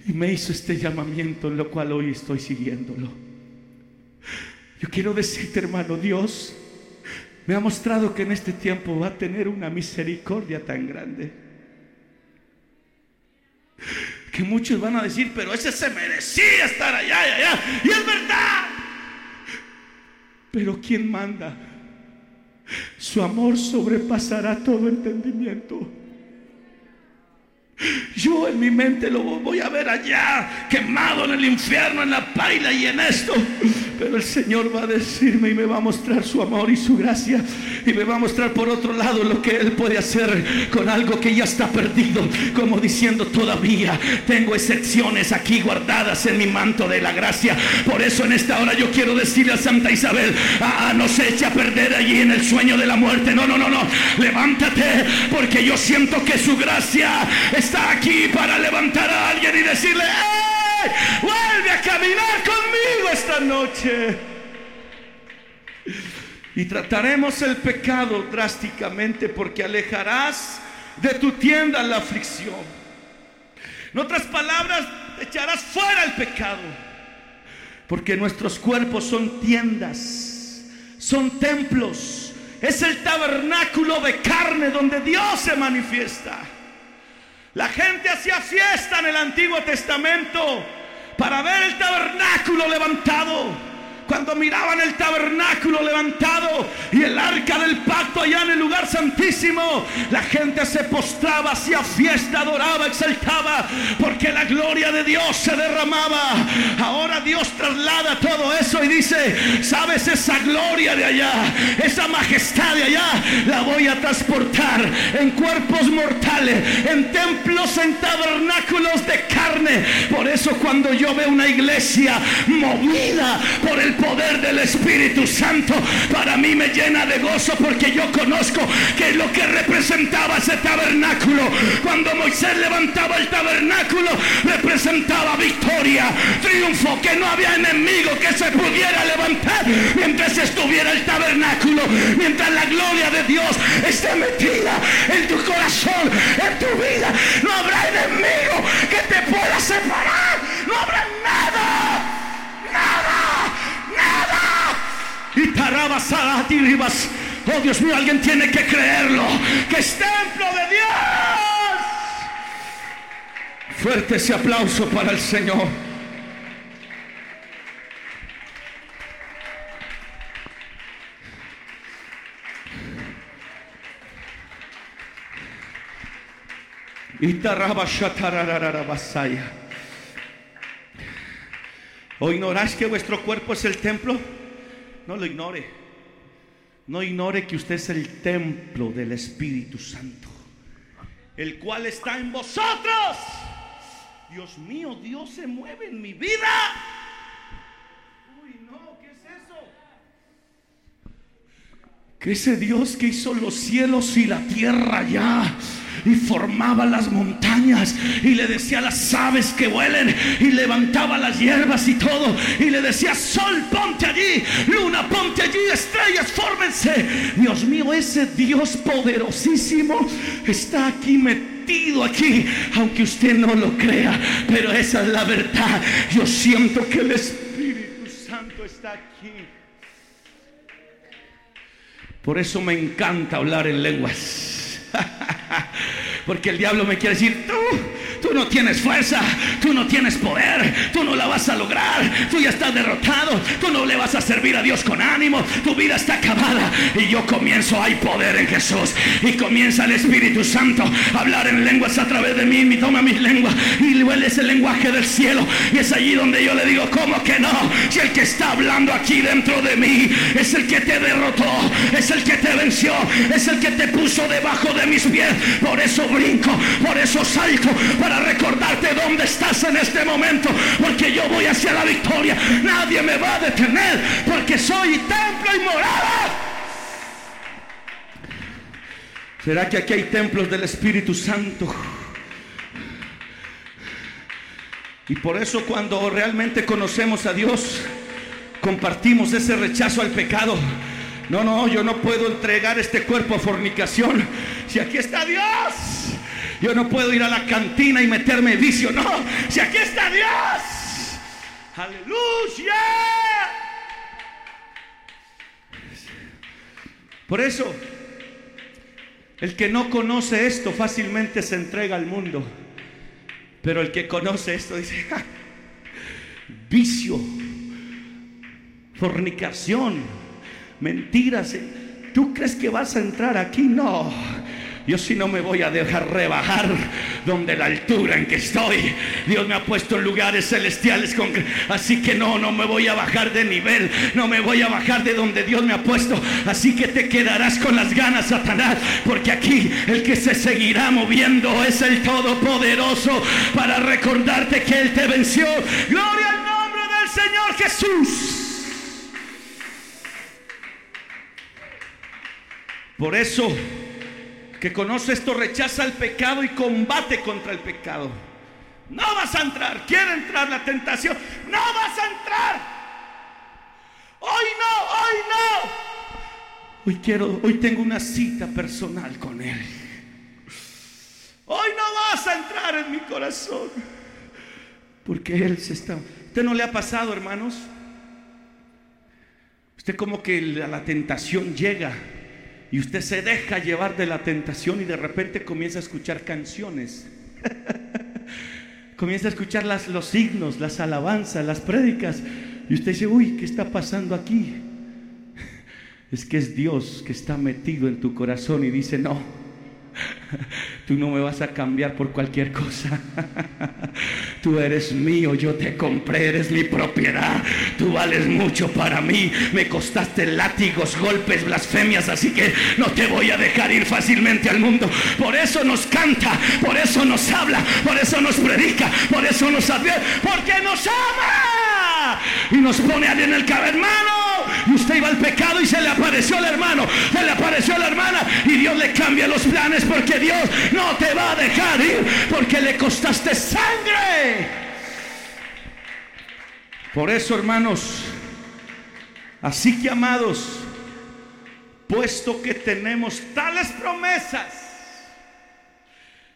Y me hizo este llamamiento, en lo cual hoy estoy siguiéndolo. Yo quiero decirte, hermano, Dios me ha mostrado que en este tiempo va a tener una misericordia tan grande. Que muchos van a decir, pero ese se merecía estar allá allá. Y es verdad. Pero ¿quién manda? Su amor sobrepasará todo entendimiento. Yo en mi mente lo voy a ver allá, quemado en el infierno, en la paila y en esto. Pero el Señor va a decirme y me va a mostrar su amor y su gracia. Y me va a mostrar por otro lado lo que Él puede hacer con algo que ya está perdido. Como diciendo todavía tengo excepciones aquí guardadas en mi manto de la gracia. Por eso en esta hora yo quiero decirle a Santa Isabel, ah, no se eche a perder allí en el sueño de la muerte. No, no, no, no. Levántate porque yo siento que su gracia está aquí para levantar a alguien y decirle, ¡Eh! vuelve a caminar conmigo esta noche. Y trataremos el pecado drásticamente porque alejarás de tu tienda la aflicción. En otras palabras, echarás fuera el pecado. Porque nuestros cuerpos son tiendas, son templos. Es el tabernáculo de carne donde Dios se manifiesta. La gente hacía fiesta en el Antiguo Testamento para ver el tabernáculo levantado. Cuando miraban el tabernáculo levantado y el arca del pacto allá en el lugar santísimo, la gente se postraba, hacía fiesta, adoraba, exaltaba, porque la gloria de Dios se derramaba. Ahora Dios traslada todo eso y dice, sabes esa gloria de allá, esa majestad de allá, la voy a transportar en cuerpos mortales, en templos, en tabernáculos de carne. Por eso cuando yo veo una iglesia movida por el poder del Espíritu Santo para mí me llena de gozo porque yo conozco que lo que representaba ese tabernáculo. Cuando Moisés levantaba el tabernáculo representaba victoria, triunfo, que no había enemigo que se pudiera levantar mientras estuviera el tabernáculo, mientras la gloria de Dios esté metida en tu corazón, en tu vida. No habrá enemigo que te pueda separar, no habrá nada, nada y tarabas ribas. Oh Dios mío, alguien tiene que creerlo. Que es templo de Dios. Fuerte ese aplauso para el Señor. ¿O ignoráis que vuestro cuerpo es el templo? No lo ignore. No ignore que usted es el templo del Espíritu Santo, el cual está en vosotros. Dios mío, Dios se mueve en mi vida. Uy, no, ¿qué es eso? Ese Dios que hizo los cielos y la tierra ya y formaba las montañas y le decía a las aves que vuelen y levantaba las hierbas y todo y le decía sol ponte allí, luna ponte allí, estrellas fórmense. Dios mío, ese Dios poderosísimo está aquí metido aquí, aunque usted no lo crea, pero esa es la verdad. Yo siento que el Espíritu Santo está aquí. Por eso me encanta hablar en lenguas. Porque el diablo me quiere decir, tú, no tienes fuerza, tú no tienes poder, tú no la vas a lograr, tú ya estás derrotado, tú no le vas a servir a Dios con ánimo, tu vida está acabada. Y yo comienzo, hay poder en Jesús. Y comienza el Espíritu Santo a hablar en lenguas a través de mí, me toma mis lenguas y huele ese lenguaje del cielo. Y es allí donde yo le digo, ¿cómo que no? Si el que está hablando aquí dentro de mí es el que te derrotó, es el que te venció, es el que te puso debajo de mis pies. Por eso brinco, por eso salto, para recordarte dónde estás en este momento, porque yo voy hacia la victoria. Nadie me va a detener, porque soy templo y morada. ¿Será que aquí hay templos del Espíritu Santo? Y por eso cuando realmente conocemos a Dios, compartimos ese rechazo al pecado. No, no, yo no puedo entregar este cuerpo a fornicación. Si aquí está Dios. Yo no puedo ir a la cantina y meterme vicio. No, si aquí está Dios. Aleluya. Por eso, el que no conoce esto fácilmente se entrega al mundo. Pero el que conoce esto dice, vicio, fornicación, mentiras. ¿Tú crees que vas a entrar aquí? No. Yo si no me voy a dejar rebajar donde la altura en que estoy. Dios me ha puesto en lugares celestiales. Así que no, no me voy a bajar de nivel. No me voy a bajar de donde Dios me ha puesto. Así que te quedarás con las ganas, Satanás. Porque aquí el que se seguirá moviendo es el Todopoderoso para recordarte que Él te venció. Gloria al nombre del Señor Jesús. Por eso que conoce esto rechaza el pecado y combate contra el pecado. No vas a entrar, quiere entrar la tentación, no vas a entrar. Hoy no, hoy no. Hoy quiero, hoy tengo una cita personal con él. Hoy no vas a entrar en mi corazón. Porque él se está. ¿Usted no le ha pasado, hermanos? Usted como que la tentación llega y usted se deja llevar de la tentación y de repente comienza a escuchar canciones. Comienza a escuchar las, los signos, las alabanzas, las prédicas. Y usted dice, uy, ¿qué está pasando aquí? Es que es Dios que está metido en tu corazón y dice, no, tú no me vas a cambiar por cualquier cosa. Tú eres mío, yo te compré, eres mi propiedad. Tú vales mucho para mí. Me costaste látigos, golpes, blasfemias, así que no te voy a dejar ir fácilmente al mundo. Por eso nos canta, por eso nos habla, por eso nos predica, por eso nos advierte, porque nos ama. Y nos pone alguien en el cabello, hermano. Y usted iba al pecado y se le apareció el hermano, se le apareció la hermana y Dios le cambia los planes porque Dios no te va a dejar ir porque le costaste sangre. Por eso, hermanos, así que amados, puesto que tenemos tales promesas,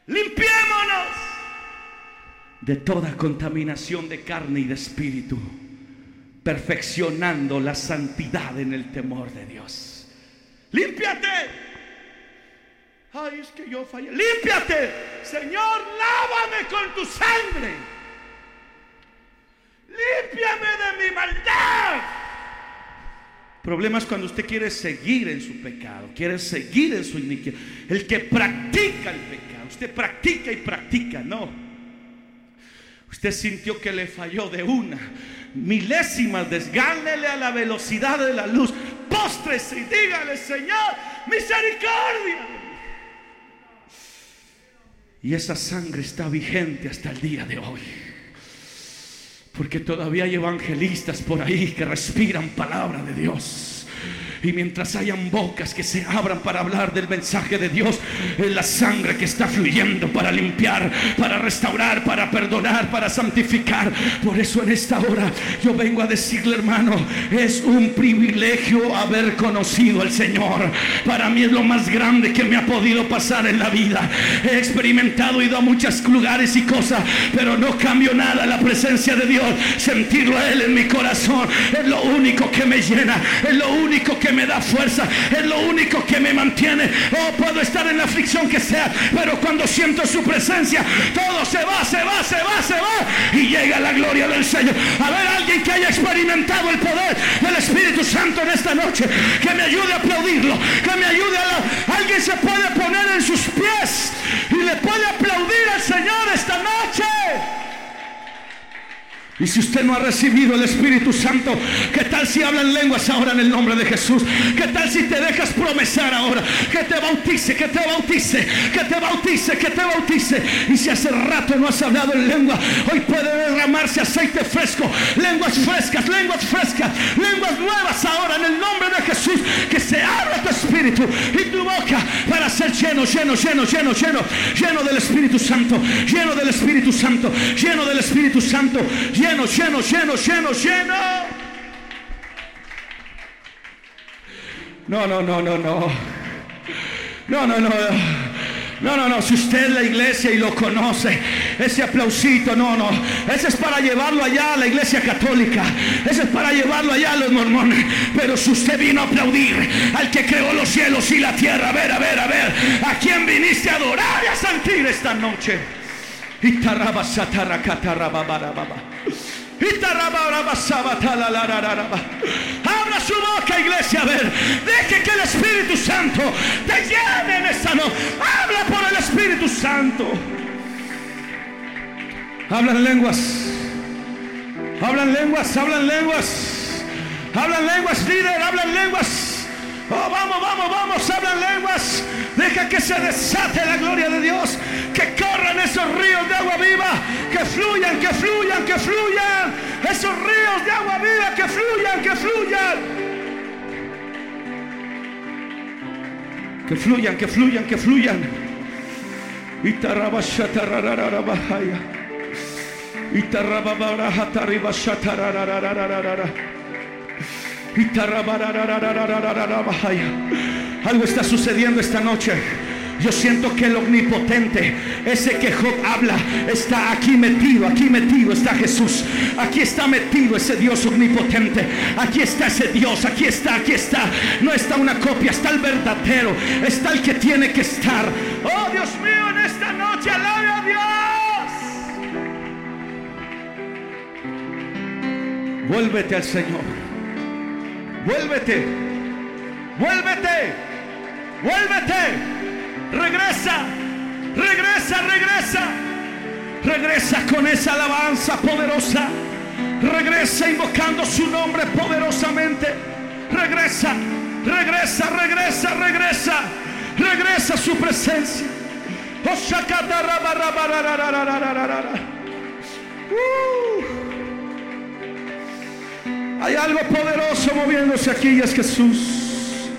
limpiémonos de toda contaminación de carne y de espíritu perfeccionando la santidad en el temor de Dios. Límpiate. Ay, es que yo fallé. Límpiate. Señor, lávame con tu sangre. Límpiame de mi maldad. Problemas cuando usted quiere seguir en su pecado, quiere seguir en su iniquidad. El que practica el pecado, usted practica y practica, no. Usted sintió que le falló de una milésimas, desgánele a la velocidad de la luz, postres y dígale, Señor, misericordia. Y esa sangre está vigente hasta el día de hoy. Porque todavía hay evangelistas por ahí que respiran palabra de Dios. Y mientras hayan bocas que se abran para hablar del mensaje de Dios, es la sangre que está fluyendo para limpiar, para restaurar, para perdonar, para santificar. Por eso en esta hora yo vengo a decirle, hermano, es un privilegio haber conocido al Señor. Para mí es lo más grande que me ha podido pasar en la vida. He experimentado, ido a muchos lugares y cosas, pero no cambio nada la presencia de Dios. Sentirlo a Él en mi corazón es lo único que me llena, es lo único que me da fuerza, es lo único que me mantiene. Oh, puedo estar en la aflicción que sea, pero cuando siento su presencia, todo se va, se va, se va, se va y llega la gloria del Señor. A ver, alguien que haya experimentado el poder del Espíritu Santo en esta noche, que me ayude a aplaudirlo, que me ayude a... Alguien se puede poner en sus pies y le puede aplaudir al Señor esta noche. Y si usted no ha recibido el Espíritu Santo, ¿qué tal si hablan lenguas ahora en el nombre de Jesús? ¿Qué tal si te dejas promesar ahora? Que te bautice, que te bautice, que te bautice, que te bautice. Y si hace rato no has hablado en lengua, hoy puede derramarse aceite fresco, lenguas frescas, lenguas frescas, lenguas nuevas ahora en el nombre de Jesús. Que se abra tu espíritu y tu boca para ser lleno, lleno, lleno, lleno, lleno, lleno del Espíritu Santo, lleno del Espíritu Santo, lleno del Espíritu Santo, lleno lleno, lleno, lleno, lleno, lleno. No, no, no, no, no. No, no, no. No, no, no, si usted es la iglesia y lo conoce, ese aplausito, no, no, ese es para llevarlo allá a la iglesia católica, ese es para llevarlo allá a los mormones, pero si usted vino a aplaudir al que creó los cielos y la tierra, a ver, a ver, a ver, ¿a quién viniste a adorar y a sentir esta noche? Abra su boca, iglesia, a ver. Deje que el Espíritu Santo te llene en esta noche. Habla por el Espíritu Santo. Hablan lenguas. Hablan lenguas, hablan lenguas. Hablan lenguas, líder, hablan lenguas. Oh, vamos, vamos, vamos, hablan lenguas. Deja que se desate la gloria de Dios. Que corran esos ríos de agua viva. Que fluyan, que fluyan, que fluyan. Esos ríos de agua viva que fluyan, que fluyan. Que fluyan, que fluyan, que fluyan. Itarabashatarararabahaya. Itarababarahataribashatarararararara. Algo está sucediendo esta noche. Yo siento que el omnipotente, ese que Job habla, está aquí metido, aquí metido está Jesús. Aquí está metido ese Dios omnipotente. Aquí está ese Dios, aquí está, aquí está. No está una copia, está el verdadero, está el que tiene que estar. Oh Dios mío, en esta noche alabe a Dios. Vuélvete al Señor. Vuélvete. Vuélvete. Vuélvete. Regresa, regresa, regresa. Regresa con esa alabanza poderosa. Regresa invocando su nombre poderosamente. Regresa, regresa, regresa, regresa. Regresa su presencia. Uh. Hay algo poderoso moviéndose aquí y es Jesús.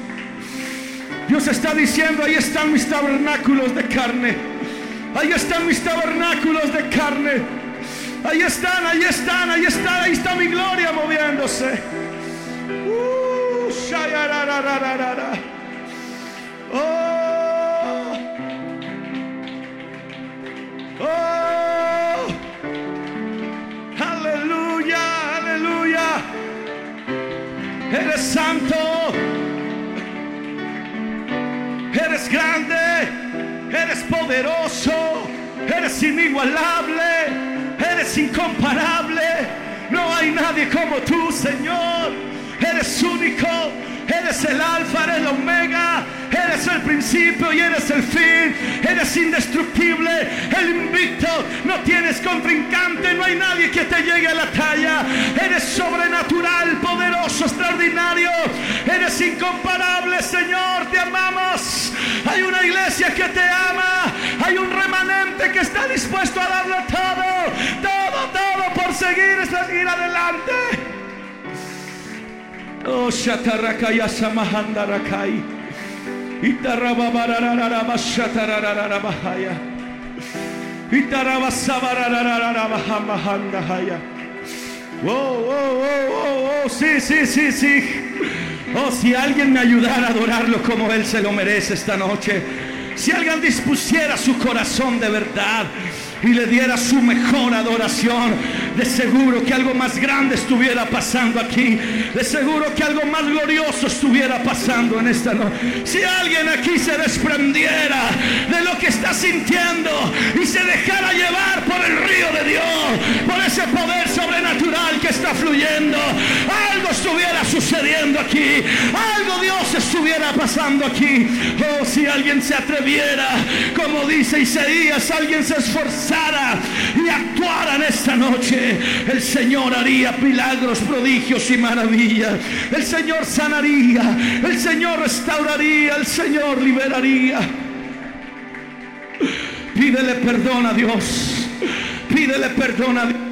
Dios está diciendo, ahí están mis tabernáculos de carne. Ahí están mis tabernáculos de carne. Ahí están, ahí están, ahí están, ahí está mi gloria moviéndose. Uh, oh. Oh. Santo. Eres grande, eres poderoso, eres inigualable, eres incomparable. No hay nadie como tú, Señor. Eres único, eres el alfa, eres el omega, eres el principio y eres el fin. Eres indestructible, el invicto. No tienes contrincante, no hay nadie que te llegue a la talla. Eres sobrenatural, poderoso, extraordinario. Eres incomparable, Señor. Te amamos. Hay una iglesia que te ama. Hay un remanente que está dispuesto a darlo todo. Todo, todo por seguir, seguir adelante. Oh, Shatarakaya Samahandarakai. Itarababarabarabashatarararabahaya. Itarabasabararararabahambahandahaya. Oh, oh, oh, oh, oh, sí, sí, sí, sí. Oh, si alguien me ayudara a adorarlo como Él se lo merece esta noche. Si alguien dispusiera su corazón de verdad y le diera su mejor adoración, de seguro que algo más grande estuviera pasando aquí. De seguro que algo más glorioso estuviera pasando en esta noche. Si alguien aquí se desprendiera de lo que está sintiendo y se dejara llevar por el río de Dios, por ese poder sobrenatural que está fluyendo, algo estuviera sucediendo aquí. Algo Dios estuviera pasando aquí. Oh, si alguien se atreviera, como dice Isaías, alguien se esforzara y actuara en esta noche, el Señor haría milagros, prodigios y maravillas. El Señor sanaría, el Señor restauraría, el Señor liberaría. Pídele perdón a Dios. Pídele perdón a Dios.